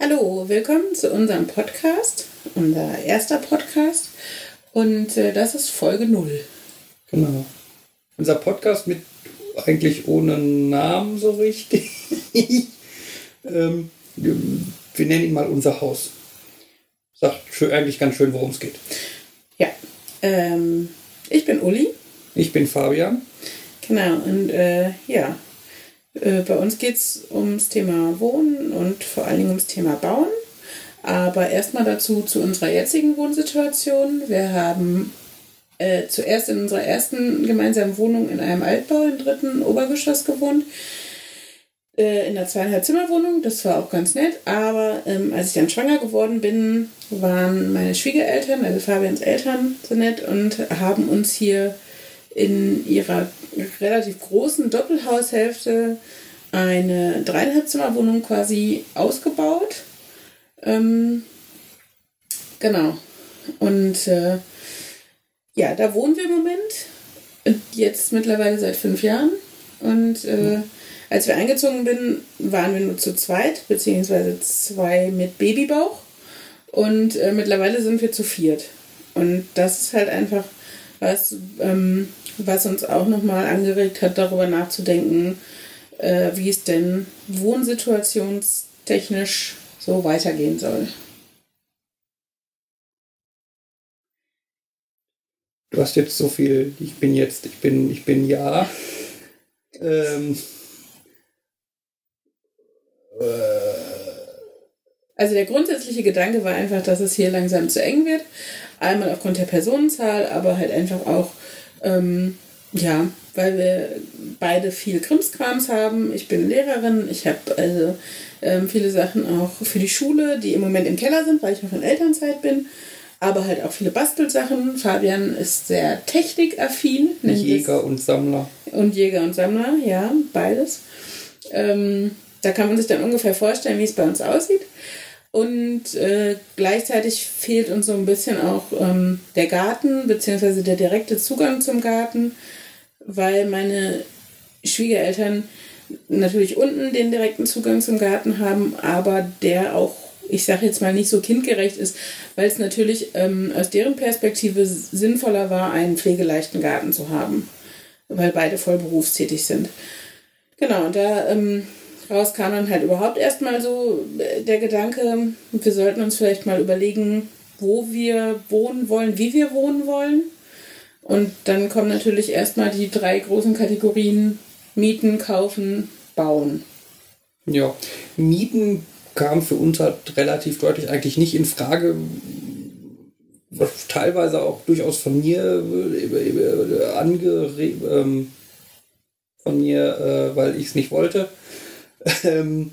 Hallo, willkommen zu unserem Podcast, unser erster Podcast. Und äh, das ist Folge 0. Genau. Unser Podcast mit eigentlich ohne Namen so richtig. ähm, wir, nennen ihn mal unser Haus. Sagt schön, eigentlich ganz schön, worum es geht. Ja, ähm, ich bin Uli. Ich bin Fabian. Genau, und äh, ja, äh, bei uns geht es ums Thema Wohnen und vor allen Dingen ums Thema Bauen. Aber erstmal dazu zu unserer jetzigen Wohnsituation. Wir haben äh, zuerst in unserer ersten gemeinsamen Wohnung in einem Altbau im dritten Obergeschoss gewohnt. Äh, in einer zweieinhalb Zimmerwohnung, das war auch ganz nett. Aber ähm, als ich dann schwanger geworden bin, waren meine Schwiegereltern, also Fabians Eltern, so nett und haben uns hier in ihrer relativ großen Doppelhaushälfte eine dreieinhalb Zimmerwohnung quasi ausgebaut. Ähm, genau. Und äh, ja, da wohnen wir im Moment. Jetzt mittlerweile seit fünf Jahren. Und äh, als wir eingezogen bin, waren wir nur zu zweit, beziehungsweise zwei mit Babybauch. Und äh, mittlerweile sind wir zu viert. Und das ist halt einfach was, ähm, was uns auch nochmal angeregt hat, darüber nachzudenken, äh, wie es denn wohnsituationstechnisch so weitergehen soll. Du hast jetzt so viel, ich bin jetzt, ich bin, ich bin ja. Ähm, Also der grundsätzliche Gedanke war einfach, dass es hier langsam zu eng wird. Einmal aufgrund der Personenzahl, aber halt einfach auch, ähm, ja, weil wir beide viel Krimskrams haben. Ich bin Lehrerin, ich habe also ähm, viele Sachen auch für die Schule, die im Moment im Keller sind, weil ich noch in Elternzeit bin. Aber halt auch viele Bastelsachen. Fabian ist sehr technikaffin. Jäger und Sammler. Und Jäger und Sammler, ja, beides. Ähm, da kann man sich dann ungefähr vorstellen, wie es bei uns aussieht. Und äh, gleichzeitig fehlt uns so ein bisschen auch ähm, der Garten, beziehungsweise der direkte Zugang zum Garten, weil meine Schwiegereltern natürlich unten den direkten Zugang zum Garten haben, aber der auch, ich sage jetzt mal, nicht so kindgerecht ist, weil es natürlich ähm, aus deren Perspektive sinnvoller war, einen pflegeleichten Garten zu haben, weil beide voll berufstätig sind. Genau, und da ähm, raus kam dann halt überhaupt erstmal so äh, der Gedanke, wir sollten uns vielleicht mal überlegen, wo wir wohnen wollen, wie wir wohnen wollen. Und dann kommen natürlich erstmal die drei großen Kategorien Mieten, Kaufen, Bauen. Ja, Mieten kam für uns halt relativ deutlich eigentlich nicht in Frage, teilweise auch durchaus von mir äh, angeregt, ähm, von mir, äh, weil ich es nicht wollte. Ähm,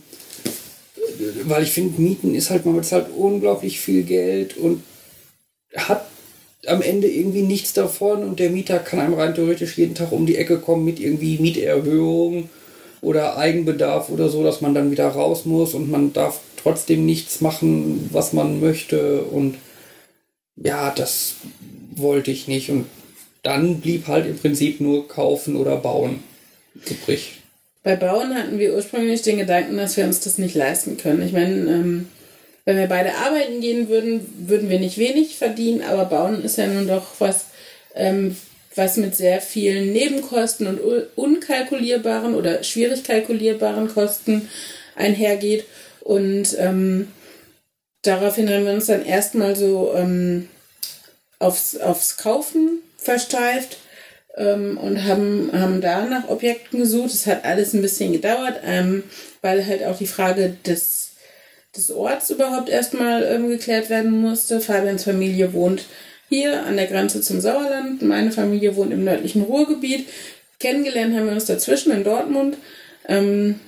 weil ich finde, Mieten ist halt, man bezahlt unglaublich viel Geld und hat am Ende irgendwie nichts davon und der Mieter kann einem rein theoretisch jeden Tag um die Ecke kommen mit irgendwie Mieterhöhung oder Eigenbedarf oder so, dass man dann wieder raus muss und man darf trotzdem nichts machen, was man möchte und ja, das wollte ich nicht und dann blieb halt im Prinzip nur kaufen oder bauen übrig. Bei Bauen hatten wir ursprünglich den Gedanken, dass wir uns das nicht leisten können. Ich meine, ähm, wenn wir beide arbeiten gehen würden, würden wir nicht wenig verdienen, aber Bauen ist ja nun doch was, ähm, was mit sehr vielen Nebenkosten und unkalkulierbaren oder schwierig kalkulierbaren Kosten einhergeht. Und ähm, daraufhin haben wir uns dann erstmal so ähm, aufs, aufs Kaufen versteift ähm, und haben, haben da nach Objekten gesucht. Es hat alles ein bisschen gedauert, ähm, weil halt auch die Frage des, des Orts überhaupt erstmal ähm, geklärt werden musste. Fabians Familie wohnt hier an der Grenze zum Sauerland. Meine Familie wohnt im nördlichen Ruhrgebiet. Kennengelernt haben wir uns dazwischen in Dortmund. Ähm,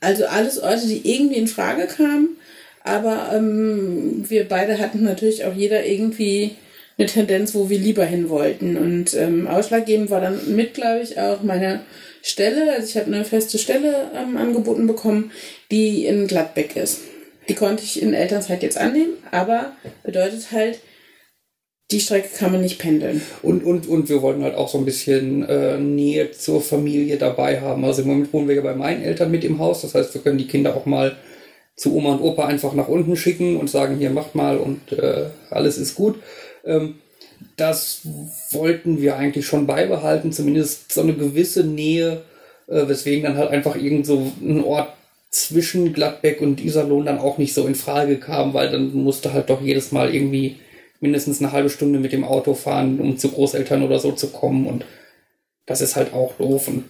also alles Orte, die irgendwie in Frage kamen. Aber ähm, wir beide hatten natürlich auch jeder irgendwie eine Tendenz, wo wir lieber hin wollten. Und ähm, ausschlaggebend war dann mit, glaube ich, auch meine Stelle. Also ich habe eine feste Stelle ähm, angeboten bekommen, die in Gladbeck ist. Die konnte ich in Elternzeit jetzt annehmen, aber bedeutet halt, die Strecke kann man nicht pendeln. Und, und, und wir wollten halt auch so ein bisschen äh, Nähe zur Familie dabei haben. Also im Moment wohnen wir ja bei meinen Eltern mit im Haus. Das heißt, wir können die Kinder auch mal zu Oma und Opa einfach nach unten schicken und sagen, hier macht mal und äh, alles ist gut. Ähm, das wollten wir eigentlich schon beibehalten, zumindest so eine gewisse Nähe, äh, weswegen dann halt einfach irgend so ein Ort zwischen Gladbeck und Iserlohn dann auch nicht so in Frage kam, weil dann musste halt doch jedes Mal irgendwie mindestens eine halbe Stunde mit dem Auto fahren, um zu Großeltern oder so zu kommen und das ist halt auch doof und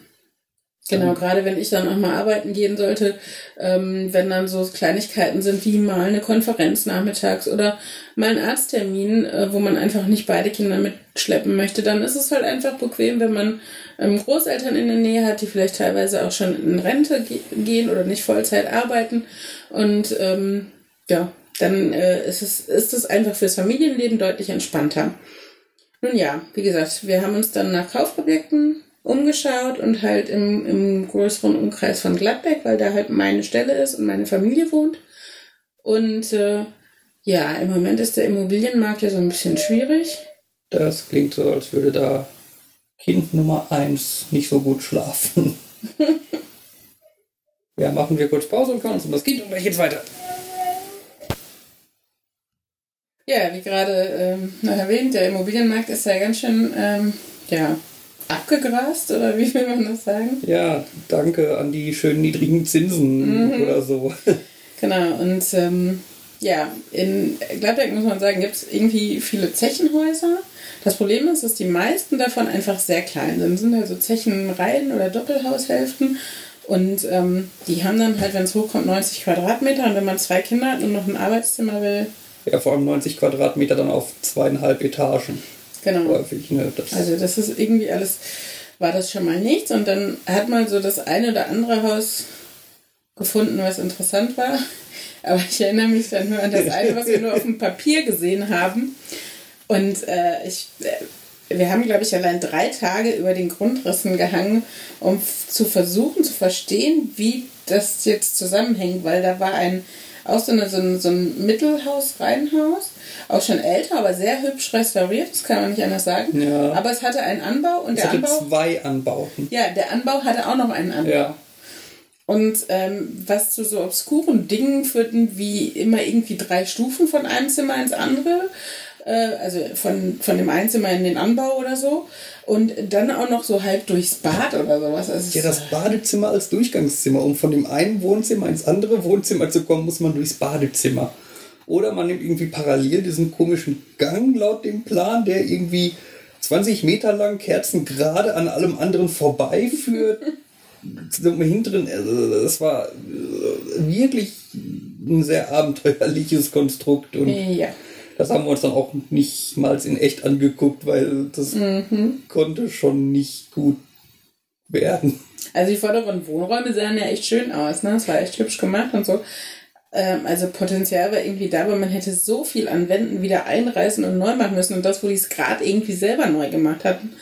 Genau, gerade wenn ich dann auch mal arbeiten gehen sollte, ähm, wenn dann so Kleinigkeiten sind wie mal eine Konferenz nachmittags oder mal ein Arzttermin, äh, wo man einfach nicht beide Kinder mitschleppen möchte, dann ist es halt einfach bequem, wenn man ähm, Großeltern in der Nähe hat, die vielleicht teilweise auch schon in Rente ge gehen oder nicht Vollzeit arbeiten. Und ähm, ja, dann äh, ist, es, ist es einfach fürs Familienleben deutlich entspannter. Nun ja, wie gesagt, wir haben uns dann nach Kaufobjekten umgeschaut und halt im, im größeren Umkreis von Gladbeck, weil da halt meine Stelle ist und meine Familie wohnt. Und äh, ja, im Moment ist der Immobilienmarkt ja so ein bisschen schwierig. Das klingt so, als würde da Kind Nummer eins nicht so gut schlafen. ja, machen wir kurz Pause und kümmern uns um das Kind und gleich geht's weiter. Ja, wie gerade ähm, noch erwähnt, der Immobilienmarkt ist ja ganz schön, ähm, ja, abgegrast oder wie will man das sagen? Ja, danke an die schönen niedrigen Zinsen mhm. oder so. Genau, und ähm, ja, in Gladbeck muss man sagen, gibt es irgendwie viele Zechenhäuser. Das Problem ist, dass die meisten davon einfach sehr klein sind. Das sind also Zechenreihen oder Doppelhaushälften. Und ähm, die haben dann halt, wenn es hochkommt, 90 Quadratmeter. Und wenn man zwei Kinder hat und noch ein Arbeitszimmer will. Ja, vor allem 90 Quadratmeter dann auf zweieinhalb Etagen. Genau. Häufig, ne? Das also das ist irgendwie alles, war das schon mal nichts. Und dann hat man so das eine oder andere Haus gefunden, was interessant war. Aber ich erinnere mich dann nur an das eine, was wir nur auf dem Papier gesehen haben. Und äh, ich, äh, wir haben, glaube ich, allein drei Tage über den Grundrissen gehangen, um zu versuchen zu verstehen, wie das jetzt zusammenhängt, weil da war ein auch so, eine, so ein, so ein Mittelhaus-Reihenhaus auch schon älter, aber sehr hübsch restauriert, das kann man nicht anders sagen. Ja. Aber es hatte einen Anbau und es der hatte Anbau. zwei Anbauten. Ja, der Anbau hatte auch noch einen Anbau. Ja. Und ähm, was zu so obskuren Dingen führten, wie immer irgendwie drei Stufen von einem Zimmer ins andere, also von, von dem einen Zimmer in den Anbau oder so. Und dann auch noch so halb durchs Bad oder sowas. Also ja, das Badezimmer als Durchgangszimmer. Um von dem einen Wohnzimmer ins andere Wohnzimmer zu kommen, muss man durchs Badezimmer. Oder man nimmt irgendwie parallel diesen komischen Gang laut dem Plan, der irgendwie 20 Meter lang Kerzen gerade an allem anderen vorbeiführt. Zum hinteren, also das war äh, wirklich ein sehr abenteuerliches Konstrukt und ja. Das haben wir uns dann auch nicht mal in echt angeguckt, weil das mhm. konnte schon nicht gut werden. Also die vorderen Wohnräume sahen ja echt schön aus, ne? Es war echt hübsch gemacht und so. Ähm, also Potenzial war irgendwie da, aber man hätte so viel an Wänden wieder einreißen und neu machen müssen. Und das, wo die es gerade irgendwie selber neu gemacht hatten,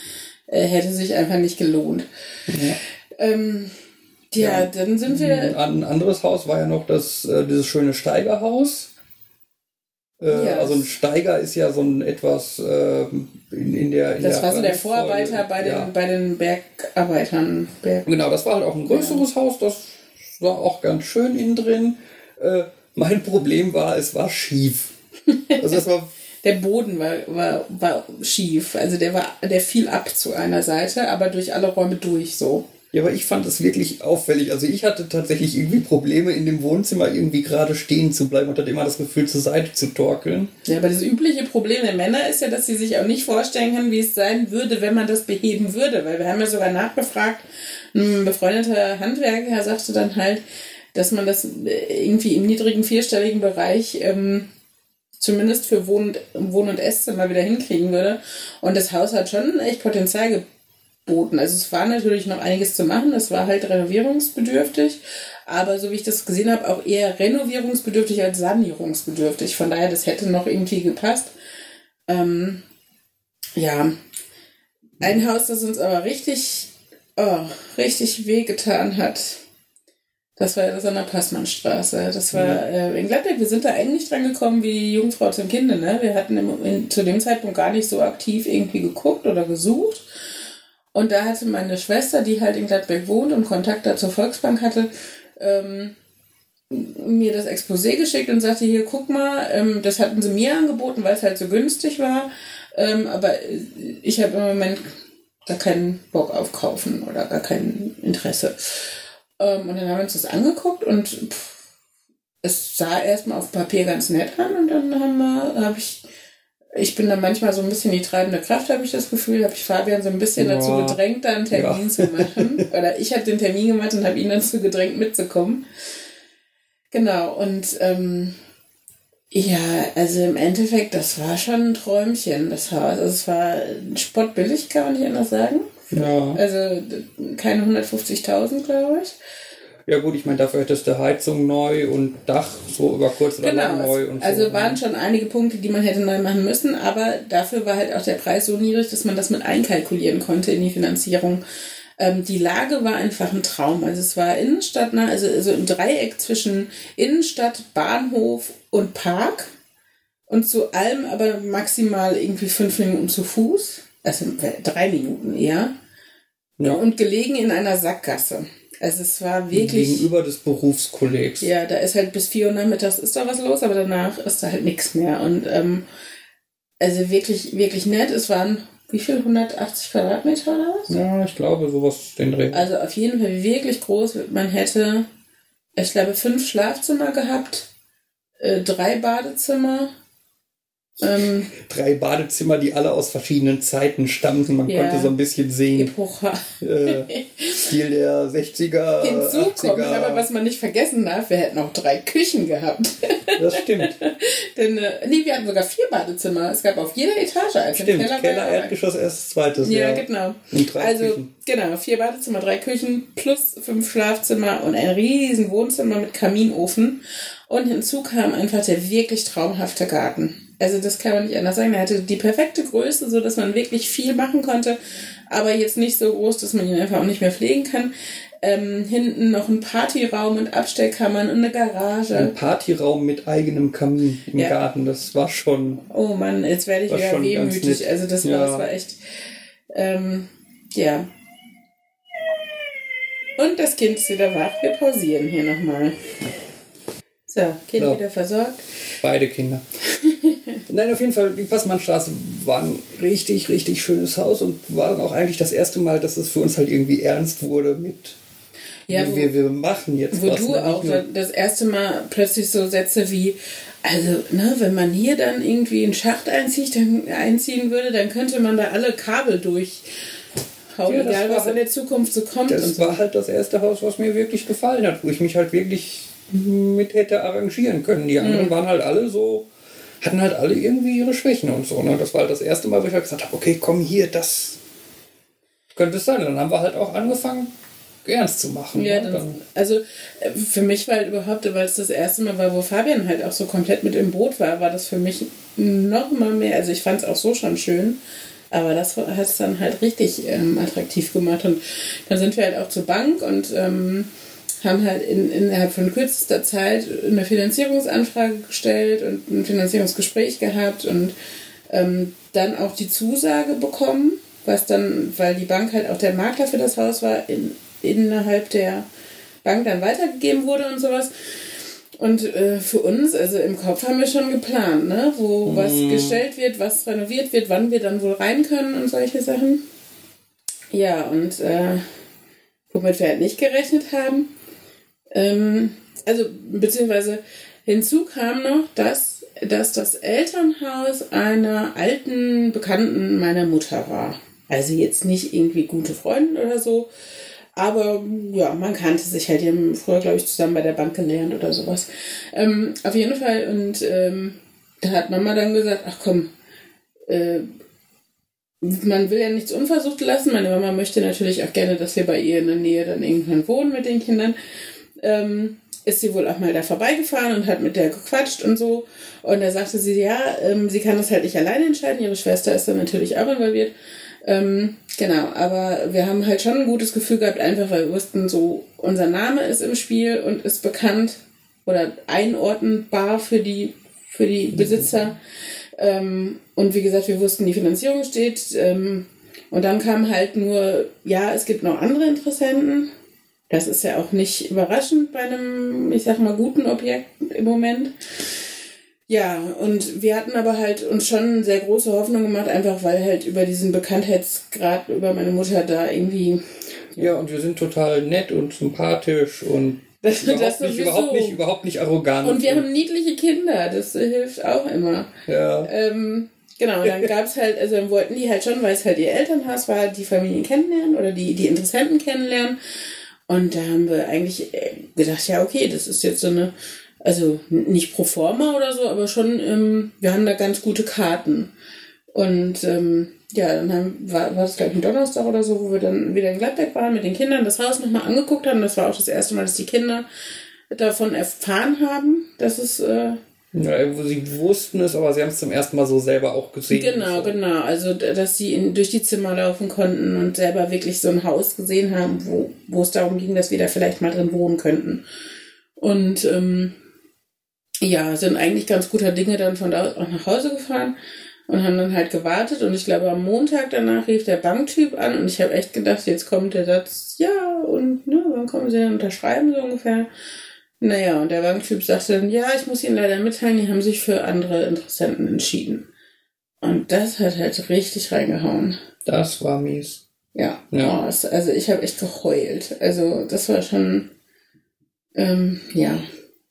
äh, hätte sich einfach nicht gelohnt. Ja. Ähm, ja, ja, dann sind wir. Ein anderes Haus war ja noch das, äh, dieses schöne Steigerhaus. Äh, ja, also ein Steiger ist ja so ein etwas äh, in, in, der. In das der war so der Vorarbeiter bei den, ja. bei den Bergarbeitern. Berg genau, das war halt auch ein größeres Haus, das war auch ganz schön innen drin. Äh, mein Problem war, es war schief. Also es war der Boden war, war, war schief. Also der war, der fiel ab zu einer Seite, aber durch alle Räume durch so. Ja, aber ich fand es wirklich auffällig. Also ich hatte tatsächlich irgendwie Probleme, in dem Wohnzimmer irgendwie gerade stehen zu bleiben und hatte immer das Gefühl, zur Seite zu torkeln. Ja, aber das übliche Problem der Männer ist ja, dass sie sich auch nicht vorstellen können, wie es sein würde, wenn man das beheben würde. Weil wir haben ja sogar nachgefragt, ein befreundeter Handwerker sagte dann halt, dass man das äh, irgendwie im niedrigen vierstelligen Bereich ähm, zumindest für Wohn- und Esszimmer wieder hinkriegen würde. Und das Haus hat schon echt Potenzial geboten. Also es war natürlich noch einiges zu machen. Es war halt renovierungsbedürftig. Aber so wie ich das gesehen habe, auch eher renovierungsbedürftig als sanierungsbedürftig. Von daher, das hätte noch irgendwie gepasst. Ähm, ja. Ein Haus, das uns aber richtig, oh, richtig wehgetan hat, das war das an der Passmannstraße. Das war äh, in Gladbeck. Wir sind da eigentlich dran gekommen wie die Jungfrau zum Kinde. Ne? Wir hatten im, in, zu dem Zeitpunkt gar nicht so aktiv irgendwie geguckt oder gesucht. Und da hatte meine Schwester, die halt in Gladbeck wohnt und Kontakt da zur Volksbank hatte, ähm, mir das Exposé geschickt und sagte, hier, guck mal, ähm, das hatten sie mir angeboten, weil es halt so günstig war. Ähm, aber ich habe im Moment gar keinen Bock auf kaufen oder gar kein Interesse. Ähm, und dann haben wir uns das angeguckt und pff, es sah erstmal auf Papier ganz nett an und dann habe ich, ich bin da manchmal so ein bisschen die treibende Kraft, habe ich das Gefühl, habe ich Fabian so ein bisschen ja. dazu gedrängt, da einen Termin ja. zu machen. Oder ich habe den Termin gemacht und habe ihn dazu gedrängt, mitzukommen. Genau, und ähm, ja, also im Endeffekt, das war schon ein Träumchen, das Haus. Also es war spottbillig, kann man nicht anders sagen. Ja. Also keine 150.000, glaube ich. Ja gut, ich meine, dafür hättest du Heizung neu und Dach so über kurz oder genau, lang neu und also so. Ne? waren schon einige Punkte, die man hätte neu machen müssen, aber dafür war halt auch der Preis so niedrig, dass man das mit einkalkulieren konnte in die Finanzierung. Ähm, die Lage war einfach ein Traum. Also es war Innenstadt, ne? also, also ein Dreieck zwischen Innenstadt, Bahnhof und Park. Und zu allem aber maximal irgendwie fünf Minuten zu Fuß. Also drei Minuten eher. Ja. Und gelegen in einer Sackgasse. Also es war wirklich. Gegenüber des Berufskollegs. Ja, da ist halt bis vier Uhr nachmittags ist da was los, aber danach ist da halt nichts mehr. Und ähm, also wirklich, wirklich nett. Es waren wie viel? 180 Quadratmeter oder was? Ja, ich glaube, sowas den Dreh. Also auf jeden Fall wirklich groß. Man hätte, ich glaube, fünf Schlafzimmer gehabt, äh, drei Badezimmer ähm, Drei Badezimmer, die alle aus verschiedenen Zeiten stammten. Man ja, konnte so ein bisschen sehen. Epocha. Äh, Stil der 60er. Hinzu 80er. kommt aber, was man nicht vergessen darf, wir hätten auch drei Küchen gehabt. Das stimmt. Denn, äh, nee, wir hatten sogar vier Badezimmer. Es gab auf jeder Etage als Stimmt, Keller, Keller Erdgeschoss, erstes, zweites. Ja, ja. genau. Und drei also, Küchen. genau, vier Badezimmer, drei Küchen plus fünf Schlafzimmer und ein riesen Wohnzimmer mit Kaminofen. Und hinzu kam einfach der wirklich traumhafte Garten. Also das kann man nicht anders sagen. Er hatte die perfekte Größe, so dass man wirklich viel machen konnte, aber jetzt nicht so groß, dass man ihn einfach auch nicht mehr pflegen kann. Ähm, hinten noch ein Partyraum und Abstellkammern und eine Garage. Ein Partyraum mit eigenem Kamin im ja. Garten, das war schon. Oh Mann, jetzt werde ich wieder wehmütig. Also das, ja. war, das war echt. Ähm, ja. Und das Kind ist wieder wach. Wir pausieren hier nochmal. So, Kind so. wieder versorgt. Beide Kinder. Nein, auf jeden Fall, die Passmannstraße war ein richtig, richtig schönes Haus und war dann auch eigentlich das erste Mal, dass es für uns halt irgendwie ernst wurde mit ja, wo, wir, wir machen jetzt wo was. Wo du ne? auch das erste Mal plötzlich so Sätze wie, also, ne, wenn man hier dann irgendwie einen Schacht einzieht, dann, einziehen würde, dann könnte man da alle Kabel durch ja, egal was in der Zukunft so kommt. Das war halt das erste Haus, was mir wirklich gefallen hat, wo ich mich halt wirklich mit hätte arrangieren können. Die anderen mhm. waren halt alle so, hatten halt alle irgendwie ihre Schwächen und so. Ne? Das war halt das erste Mal, wo ich halt gesagt habe, okay, komm hier, das könnte es sein. Und dann haben wir halt auch angefangen, ernst zu machen. Ja, ne? dann, also äh, für mich war halt überhaupt, weil es das erste Mal war, wo Fabian halt auch so komplett mit im Boot war, war das für mich noch mal mehr, also ich fand es auch so schon schön, aber das hat es dann halt richtig ähm, attraktiv gemacht. Und dann sind wir halt auch zur Bank und ähm, haben halt in, innerhalb von kürzester Zeit eine Finanzierungsanfrage gestellt und ein Finanzierungsgespräch gehabt und ähm, dann auch die Zusage bekommen, was dann, weil die Bank halt auch der Makler für das Haus war, in, innerhalb der Bank dann weitergegeben wurde und sowas. Und äh, für uns, also im Kopf haben wir schon geplant, ne? wo mhm. was gestellt wird, was renoviert wird, wann wir dann wohl rein können und solche Sachen. Ja, und äh, womit wir halt nicht gerechnet haben, ähm, also, beziehungsweise hinzu kam noch, dass, dass das Elternhaus einer alten Bekannten meiner Mutter war. Also jetzt nicht irgendwie gute Freundin oder so, aber ja, man kannte sich halt. Die haben früher, glaube ich, zusammen bei der Bank gelernt oder sowas. Ähm, auf jeden Fall. Und ähm, da hat Mama dann gesagt, ach komm, äh, man will ja nichts unversucht lassen. Meine Mama möchte natürlich auch gerne, dass wir bei ihr in der Nähe dann irgendwann wohnen mit den Kindern ähm, ist sie wohl auch mal da vorbeigefahren und hat mit der gequatscht und so. Und da sagte sie, ja, ähm, sie kann das halt nicht alleine entscheiden. Ihre Schwester ist dann natürlich auch involviert. Ähm, genau, aber wir haben halt schon ein gutes Gefühl gehabt, einfach weil wir wussten, so unser Name ist im Spiel und ist bekannt oder einordnbar für die, für die Besitzer. Ähm, und wie gesagt, wir wussten, die Finanzierung steht. Ähm, und dann kam halt nur, ja, es gibt noch andere Interessenten das ist ja auch nicht überraschend bei einem, ich sag mal, guten Objekt im Moment. Ja, und wir hatten aber halt uns schon sehr große Hoffnung gemacht, einfach weil halt über diesen Bekanntheitsgrad über meine Mutter da irgendwie. Ja, und wir sind total nett und sympathisch und das, überhaupt, das nicht, überhaupt, nicht, überhaupt nicht arrogant. Und wir haben niedliche Kinder, das hilft auch immer. Ja. Ähm, genau, dann gab es halt, also dann wollten die halt schon, weil es halt ihr Elternhaus war, die Familien kennenlernen oder die, die Interessenten kennenlernen. Und da haben wir eigentlich äh, gedacht, ja, okay, das ist jetzt so eine, also nicht pro forma oder so, aber schon, ähm, wir haben da ganz gute Karten. Und ähm, ja, dann haben, war, war das gleich ein Donnerstag oder so, wo wir dann wieder in Gladbeck waren mit den Kindern, das Haus nochmal angeguckt haben. Das war auch das erste Mal, dass die Kinder davon erfahren haben, dass es äh, ja, sie wussten es, aber sie haben es zum ersten Mal so selber auch gesehen. Genau, so. genau. Also, dass sie in, durch die Zimmer laufen konnten und selber wirklich so ein Haus gesehen haben, wo, wo es darum ging, dass wir da vielleicht mal drin wohnen könnten. Und ähm, ja, sind eigentlich ganz guter Dinge dann von da auch nach Hause gefahren und haben dann halt gewartet. Und ich glaube, am Montag danach rief der Banktyp an und ich habe echt gedacht, jetzt kommt der Satz, ja, und ne, wann kommen sie dann unterschreiben, so ungefähr. Naja, und der Banktyp sagte dann, ja, ich muss Ihnen leider mitteilen, die haben sich für andere Interessenten entschieden. Und das hat halt richtig reingehauen. Das war mies. Ja, ja. Oh, es, also ich habe echt geheult. Also das war schon, ähm, ja,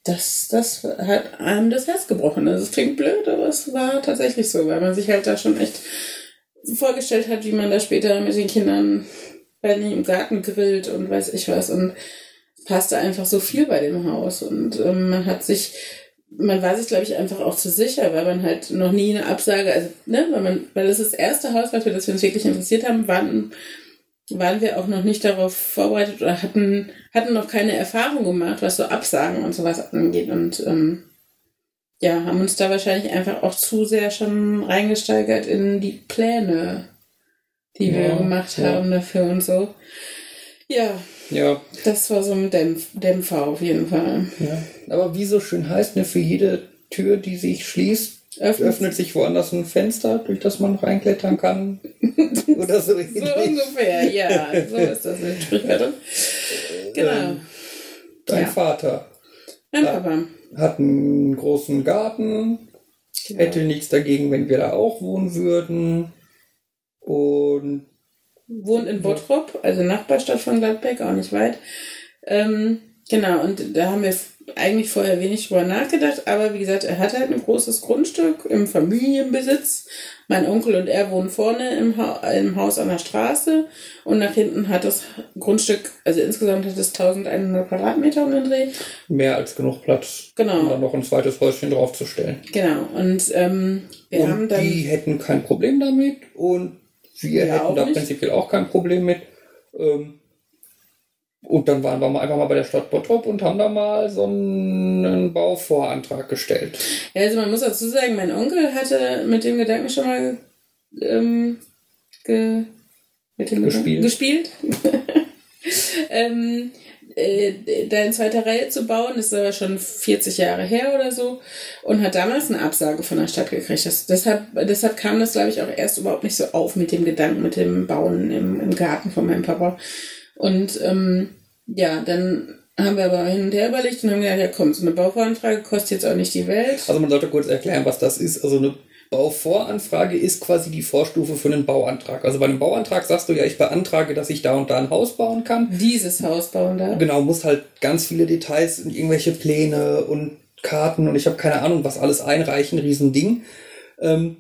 das, das hat einem das Herz gebrochen. Also es klingt blöd, aber es war tatsächlich so, weil man sich halt da schon echt vorgestellt hat, wie man da später mit den Kindern bei im Garten grillt und weiß ich was. Und passte einfach so viel bei dem Haus und ähm, man hat sich, man war sich, glaube ich, einfach auch zu sicher, weil man halt noch nie eine Absage, also, ne, weil man, weil das das erste Haus war, für das wir uns wirklich interessiert haben, waren, waren wir auch noch nicht darauf vorbereitet oder hatten, hatten noch keine Erfahrung gemacht, was so Absagen und sowas angeht und, ähm, ja, haben uns da wahrscheinlich einfach auch zu sehr schon reingesteigert in die Pläne, die ja, wir gemacht ja. haben dafür und so. Ja, ja. Das war so ein Dämpf Dämpfer auf jeden Fall. Ja. Aber wie so schön heißt, ne, für jede Tür, die sich schließt, öffnet, öffnet sich woanders ein Fenster, durch das man reinklettern kann. Oder so. so ungefähr, ja. So ist das in Sprichwörtern. Genau. Ähm, dein ja. Vater. Mein Papa. Hat einen großen Garten. Genau. Hätte nichts dagegen, wenn wir da auch wohnen würden. Und wohnt in Bottrop, also Nachbarstadt von Gladbeck, auch nicht weit. Ähm, genau, und da haben wir eigentlich vorher wenig drüber nachgedacht, aber wie gesagt, er hat halt ein großes Grundstück im Familienbesitz. Mein Onkel und er wohnen vorne im, ha im Haus an der Straße und nach hinten hat das Grundstück, also insgesamt hat es 1100 Quadratmeter um den Dreh. Mehr als genug Platz, genau. um da noch ein zweites Häuschen draufzustellen. Genau, und ähm, wir und haben dann. Die hätten kein Problem damit und wir ja, hätten da nicht. prinzipiell auch kein Problem mit. Ähm, und dann waren wir mal einfach mal bei der Stadt Bottrop und haben da mal so einen Bauvorantrag gestellt. Ja, also man muss dazu sagen, mein Onkel hatte mit dem Gedanken schon mal ähm, ge, mit dem gespielt. gespielt. ähm, äh, da in zweiter Reihe zu bauen, das ist aber schon 40 Jahre her oder so, und hat damals eine Absage von der Stadt gekriegt. Das, deshalb, deshalb kam das, glaube ich, auch erst überhaupt nicht so auf mit dem Gedanken, mit dem Bauen im, im Garten von meinem Papa. Und ähm, ja, dann haben wir aber hin und her überlegt und haben gedacht, ja komm, so eine Bauvoranfrage kostet jetzt auch nicht die Welt. Also man sollte kurz erklären, was das ist. Also eine Bauvoranfrage ist quasi die Vorstufe für einen Bauantrag. Also bei einem Bauantrag sagst du ja, ich beantrage, dass ich da und da ein Haus bauen kann. Dieses Haus bauen da. Genau, muss halt ganz viele Details und irgendwelche Pläne und Karten und ich habe keine Ahnung, was alles einreichen, Riesending. Ähm,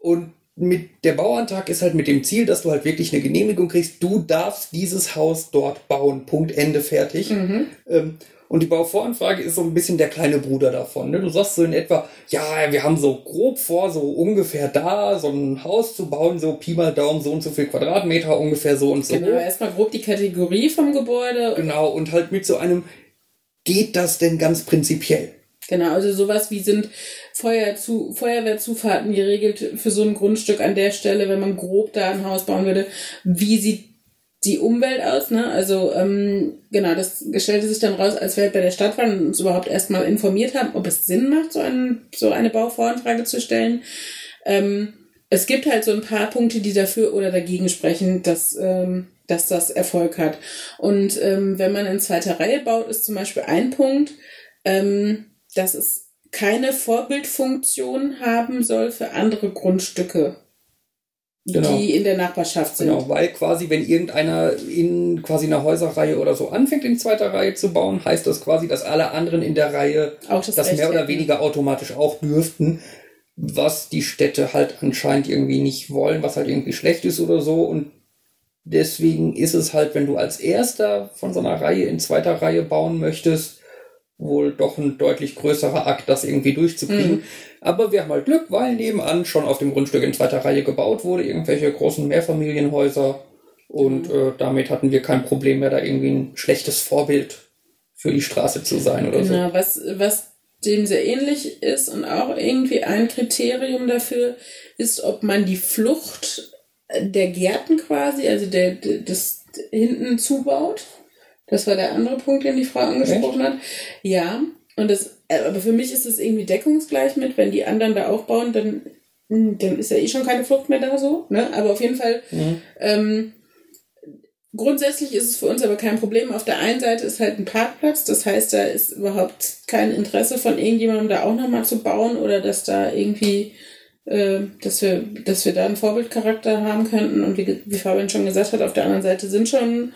und mit der Bauantrag ist halt mit dem Ziel, dass du halt wirklich eine Genehmigung kriegst, du darfst dieses Haus dort bauen. Punkt, Ende, fertig. Mhm. Ähm, und die Bauvoranfrage ist so ein bisschen der kleine Bruder davon. Ne? Du sagst so in etwa, ja, wir haben so grob vor, so ungefähr da, so ein Haus zu bauen, so Pi mal Daumen, so und so viel Quadratmeter, ungefähr so und so. Genau, erstmal grob die Kategorie vom Gebäude. Genau, und halt mit so einem, geht das denn ganz prinzipiell? Genau, also sowas wie sind Feuer zu, Feuerwehrzufahrten geregelt für so ein Grundstück an der Stelle, wenn man grob da ein Haus bauen würde. Wie sieht die Umwelt aus, ne? Also ähm, genau, das stellte sich dann raus, als wir bei der Stadt waren und uns überhaupt erstmal informiert haben, ob es Sinn macht, so, einen, so eine Bauvoranfrage zu stellen. Ähm, es gibt halt so ein paar Punkte, die dafür oder dagegen sprechen, dass, ähm, dass das Erfolg hat. Und ähm, wenn man in zweiter Reihe baut, ist zum Beispiel ein Punkt, ähm, dass es keine Vorbildfunktion haben soll für andere Grundstücke. Genau. die in der Nachbarschaft sind. Genau, weil quasi, wenn irgendeiner in quasi einer Häuserreihe oder so anfängt, in zweiter Reihe zu bauen, heißt das quasi, dass alle anderen in der Reihe auch das, das mehr oder weniger automatisch auch dürften, was die Städte halt anscheinend irgendwie nicht wollen, was halt irgendwie schlecht ist oder so. Und deswegen ist es halt, wenn du als erster von so einer Reihe in zweiter Reihe bauen möchtest, wohl doch ein deutlich größerer Akt, das irgendwie durchzukriegen. Mhm. Aber wir haben halt Glück, weil nebenan schon auf dem Grundstück in zweiter Reihe gebaut wurde, irgendwelche großen Mehrfamilienhäuser. Und mhm. äh, damit hatten wir kein Problem mehr, da irgendwie ein schlechtes Vorbild für die Straße zu sein oder genau, so. Genau, was, was dem sehr ähnlich ist und auch irgendwie ein Kriterium dafür ist, ob man die Flucht der Gärten quasi, also der, der des hinten zubaut das war der andere Punkt, den die Frau angesprochen Echt? hat. Ja, und das, äh, aber für mich ist es irgendwie deckungsgleich mit, wenn die anderen da auch bauen, dann, hm, dann ist ja eh schon keine Flucht mehr da so. Ne? Aber auf jeden Fall, mhm. ähm, grundsätzlich ist es für uns aber kein Problem. Auf der einen Seite ist halt ein Parkplatz, das heißt, da ist überhaupt kein Interesse von irgendjemandem da auch nochmal zu bauen oder dass da irgendwie dass wir, dass wir da einen Vorbildcharakter haben könnten. Und wie, wie Fabian schon gesagt hat, auf der anderen Seite sind schon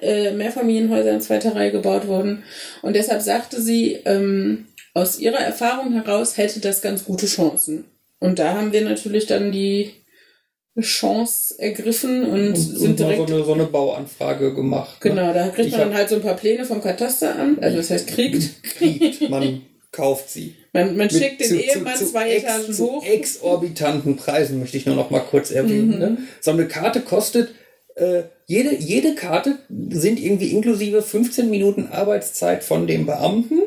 äh, Mehrfamilienhäuser in zweiter Reihe gebaut worden. Und deshalb sagte sie, ähm, aus ihrer Erfahrung heraus hätte das ganz gute Chancen. Und da haben wir natürlich dann die Chance ergriffen und, und sind direkt so eine, so eine Bauanfrage gemacht. Ne? Genau, da kriegt ich man dann halt so ein paar Pläne vom Kataster an. Also das heißt kriegt. Kriegt. Man kauft sie. Man, man schickt den zu, Ehemann zu, zu zwei ex, Etagen zu hoch. exorbitanten Preisen, möchte ich nur noch mal kurz erwähnen. Mhm. Ne? So eine Karte kostet, äh, jede, jede Karte sind irgendwie inklusive 15 Minuten Arbeitszeit von dem Beamten,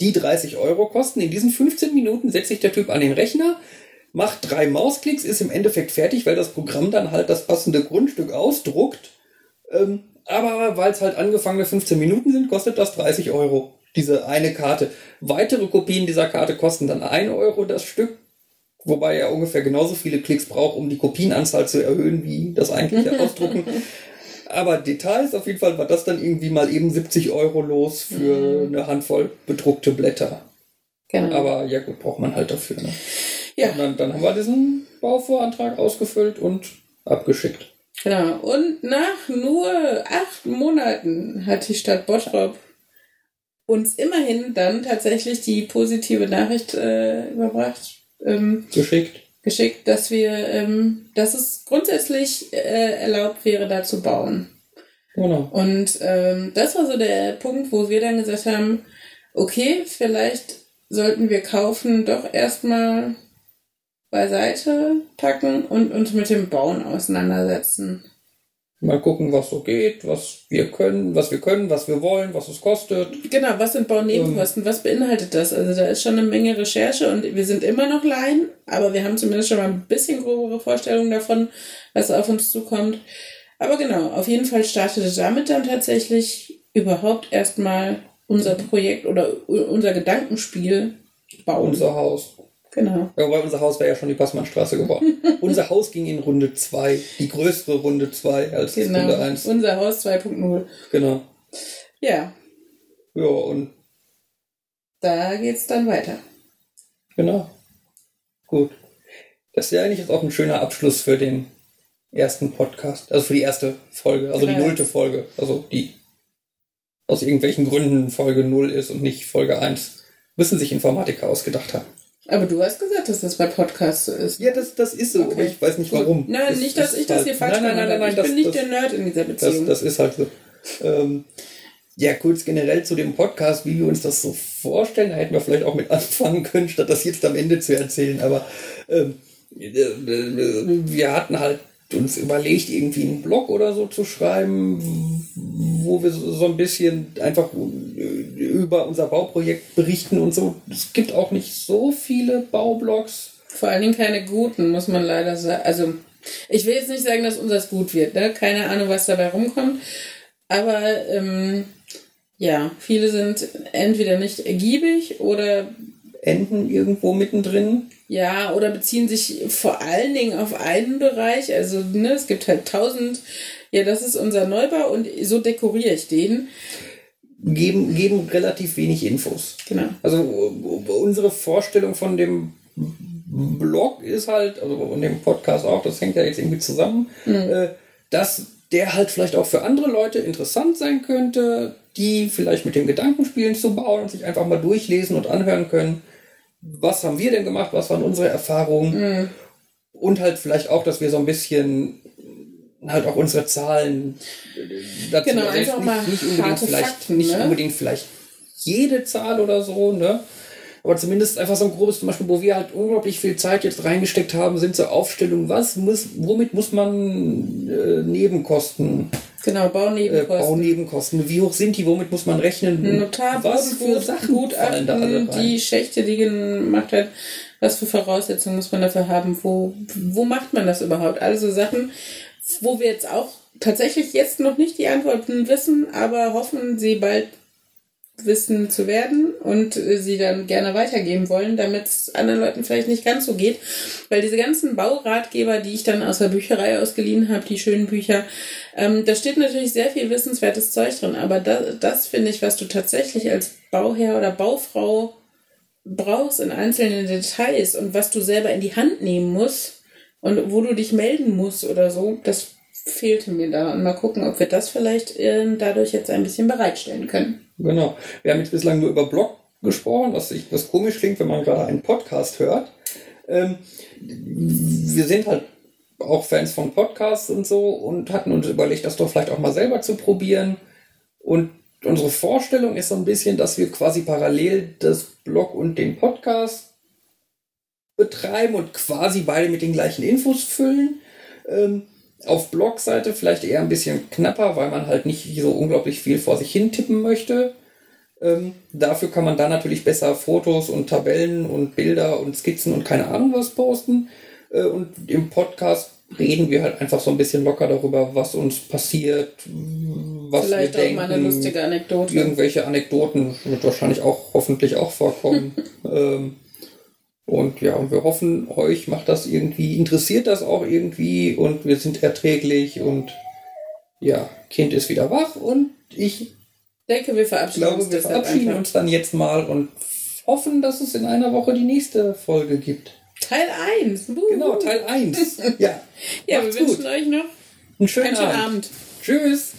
die 30 Euro kosten. In diesen 15 Minuten setzt sich der Typ an den Rechner, macht drei Mausklicks, ist im Endeffekt fertig, weil das Programm dann halt das passende Grundstück ausdruckt. Ähm, aber weil es halt angefangene 15 Minuten sind, kostet das 30 Euro diese eine Karte. Weitere Kopien dieser Karte kosten dann 1 Euro das Stück, wobei er ungefähr genauso viele Klicks braucht, um die Kopienanzahl zu erhöhen, wie das eigentliche Ausdrucken. Aber Details, auf jeden Fall war das dann irgendwie mal eben 70 Euro los für mhm. eine Handvoll bedruckte Blätter. Genau. Aber ja gut, braucht man halt dafür. Ne? Ja. Und dann, dann haben wir diesen Bauvorantrag ausgefüllt und abgeschickt. Genau. Und nach nur acht Monaten hat die Stadt Bottrop uns immerhin dann tatsächlich die positive Nachricht äh, überbracht. Ähm, geschickt. Geschickt, dass wir, ähm, dass es grundsätzlich äh, erlaubt wäre, da zu bauen. Genau. Und ähm, das war so der Punkt, wo wir dann gesagt haben, okay, vielleicht sollten wir kaufen doch erstmal beiseite packen und uns mit dem Bauen auseinandersetzen. Mal gucken, was so geht, was wir können, was wir können, was wir wollen, was es kostet. Genau, was sind Baunebenkosten? Ähm, was beinhaltet das? Also da ist schon eine Menge Recherche und wir sind immer noch Laien, aber wir haben zumindest schon mal ein bisschen grobere Vorstellungen davon, was auf uns zukommt. Aber genau, auf jeden Fall startete damit dann tatsächlich überhaupt erstmal unser Projekt oder unser Gedankenspiel bauen. Unser Haus. Genau. Ja, wobei unser Haus wäre ja schon die Passmannstraße geworden. unser Haus ging in Runde 2, die größere Runde 2 als genau. Runde 1. Unser Haus 2.0. Genau. Ja. Ja, und da geht's dann weiter. Genau. Gut. Das ist ja eigentlich jetzt auch ein schöner Abschluss für den ersten Podcast, also für die erste Folge, also genau. die nullte Folge, also die aus irgendwelchen Gründen Folge 0 ist und nicht Folge 1. Müssen sich Informatiker ausgedacht haben. Aber du hast gesagt, dass das bei Podcasts so ist. Ja, das, das ist so, okay. aber ich weiß nicht warum. Nein, das nicht, dass ich das hier falsch nein, nein, nein, nein, nein, Ich das, bin nicht das, der Nerd in dieser Beziehung. Das, das ist halt so. Ähm, ja, kurz generell zu dem Podcast, wie wir uns das so vorstellen. Da hätten wir vielleicht auch mit anfangen können, statt das jetzt am Ende zu erzählen. Aber ähm, äh, wir hatten halt uns überlegt, irgendwie einen Blog oder so zu schreiben, wo wir so ein bisschen einfach über unser Bauprojekt berichten und so. Es gibt auch nicht so viele Baublogs. Vor allen Dingen keine guten, muss man leider sagen. Also, ich will jetzt nicht sagen, dass unseres gut wird, ne? Keine Ahnung, was dabei rumkommt. Aber ähm, ja, viele sind entweder nicht ergiebig oder enden irgendwo mittendrin. Ja, oder beziehen sich vor allen Dingen auf einen Bereich. Also, ne, es gibt halt tausend, ja, das ist unser Neubau und so dekoriere ich den. Geben, geben relativ wenig Infos. Genau. Also unsere Vorstellung von dem Blog ist halt, also und dem Podcast auch, das hängt ja jetzt irgendwie zusammen, mhm. äh, dass der halt vielleicht auch für andere Leute interessant sein könnte, die vielleicht mit dem Gedanken spielen zu bauen und sich einfach mal durchlesen und anhören können, was haben wir denn gemacht, was waren unsere Erfahrungen mhm. und halt vielleicht auch, dass wir so ein bisschen halt auch unsere Zahlen dazu genau, einfach nicht, mal nicht unbedingt vielleicht Fakten, nicht ne? unbedingt vielleicht jede Zahl oder so, ne? Aber zumindest einfach so ein grobes, zum Beispiel, wo wir halt unglaublich viel Zeit jetzt reingesteckt haben, sind so Aufstellungen, was muss, womit muss man äh, Nebenkosten Genau, Baunebenkosten. Äh, Baunebenkosten. Wie hoch sind die? Womit muss man rechnen? Notar, was für Sachen Gutachten, die Schächte, die gemacht hat, was für Voraussetzungen muss man dafür haben? Wo, wo macht man das überhaupt? Also Sachen, wo wir jetzt auch tatsächlich jetzt noch nicht die Antworten wissen, aber hoffen, sie bald wissen zu werden und äh, sie dann gerne weitergeben wollen, damit es anderen Leuten vielleicht nicht ganz so geht. Weil diese ganzen Bauratgeber, die ich dann aus der Bücherei ausgeliehen habe, die schönen Bücher, ähm, da steht natürlich sehr viel wissenswertes Zeug drin. Aber das, das finde ich, was du tatsächlich als Bauherr oder Baufrau brauchst in einzelnen Details und was du selber in die Hand nehmen musst und wo du dich melden musst oder so, das fehlte mir da. Und mal gucken, ob wir das vielleicht äh, dadurch jetzt ein bisschen bereitstellen können. Genau. Wir haben jetzt bislang nur über Blog gesprochen, was, ich, was komisch klingt, wenn man gerade einen Podcast hört. Ähm, wir sind halt auch Fans von Podcasts und so und hatten uns überlegt, das doch vielleicht auch mal selber zu probieren. Und unsere Vorstellung ist so ein bisschen, dass wir quasi parallel das Blog und den Podcast betreiben und quasi beide mit den gleichen Infos füllen. Ähm, auf Blogseite vielleicht eher ein bisschen knapper, weil man halt nicht so unglaublich viel vor sich hin tippen möchte. Ähm, dafür kann man dann natürlich besser Fotos und Tabellen und Bilder und Skizzen und keine Ahnung was posten. Äh, und im Podcast reden wir halt einfach so ein bisschen locker darüber, was uns passiert, was Vielleicht wir denken. auch mal eine lustige Anekdote. Irgendwelche Anekdoten wird wahrscheinlich auch hoffentlich auch vorkommen. ähm, und ja, wir hoffen, euch macht das irgendwie, interessiert das auch irgendwie und wir sind erträglich und ja, Kind ist wieder wach und ich denke, wir verabschieden, glaube, uns, wir verabschieden uns dann jetzt mal und hoffen, dass es in einer Woche die nächste Folge gibt. Teil 1. Genau, Teil 1. Ja, ja wir wünschen gut. euch noch einen schönen, einen schönen Abend. Abend. Tschüss.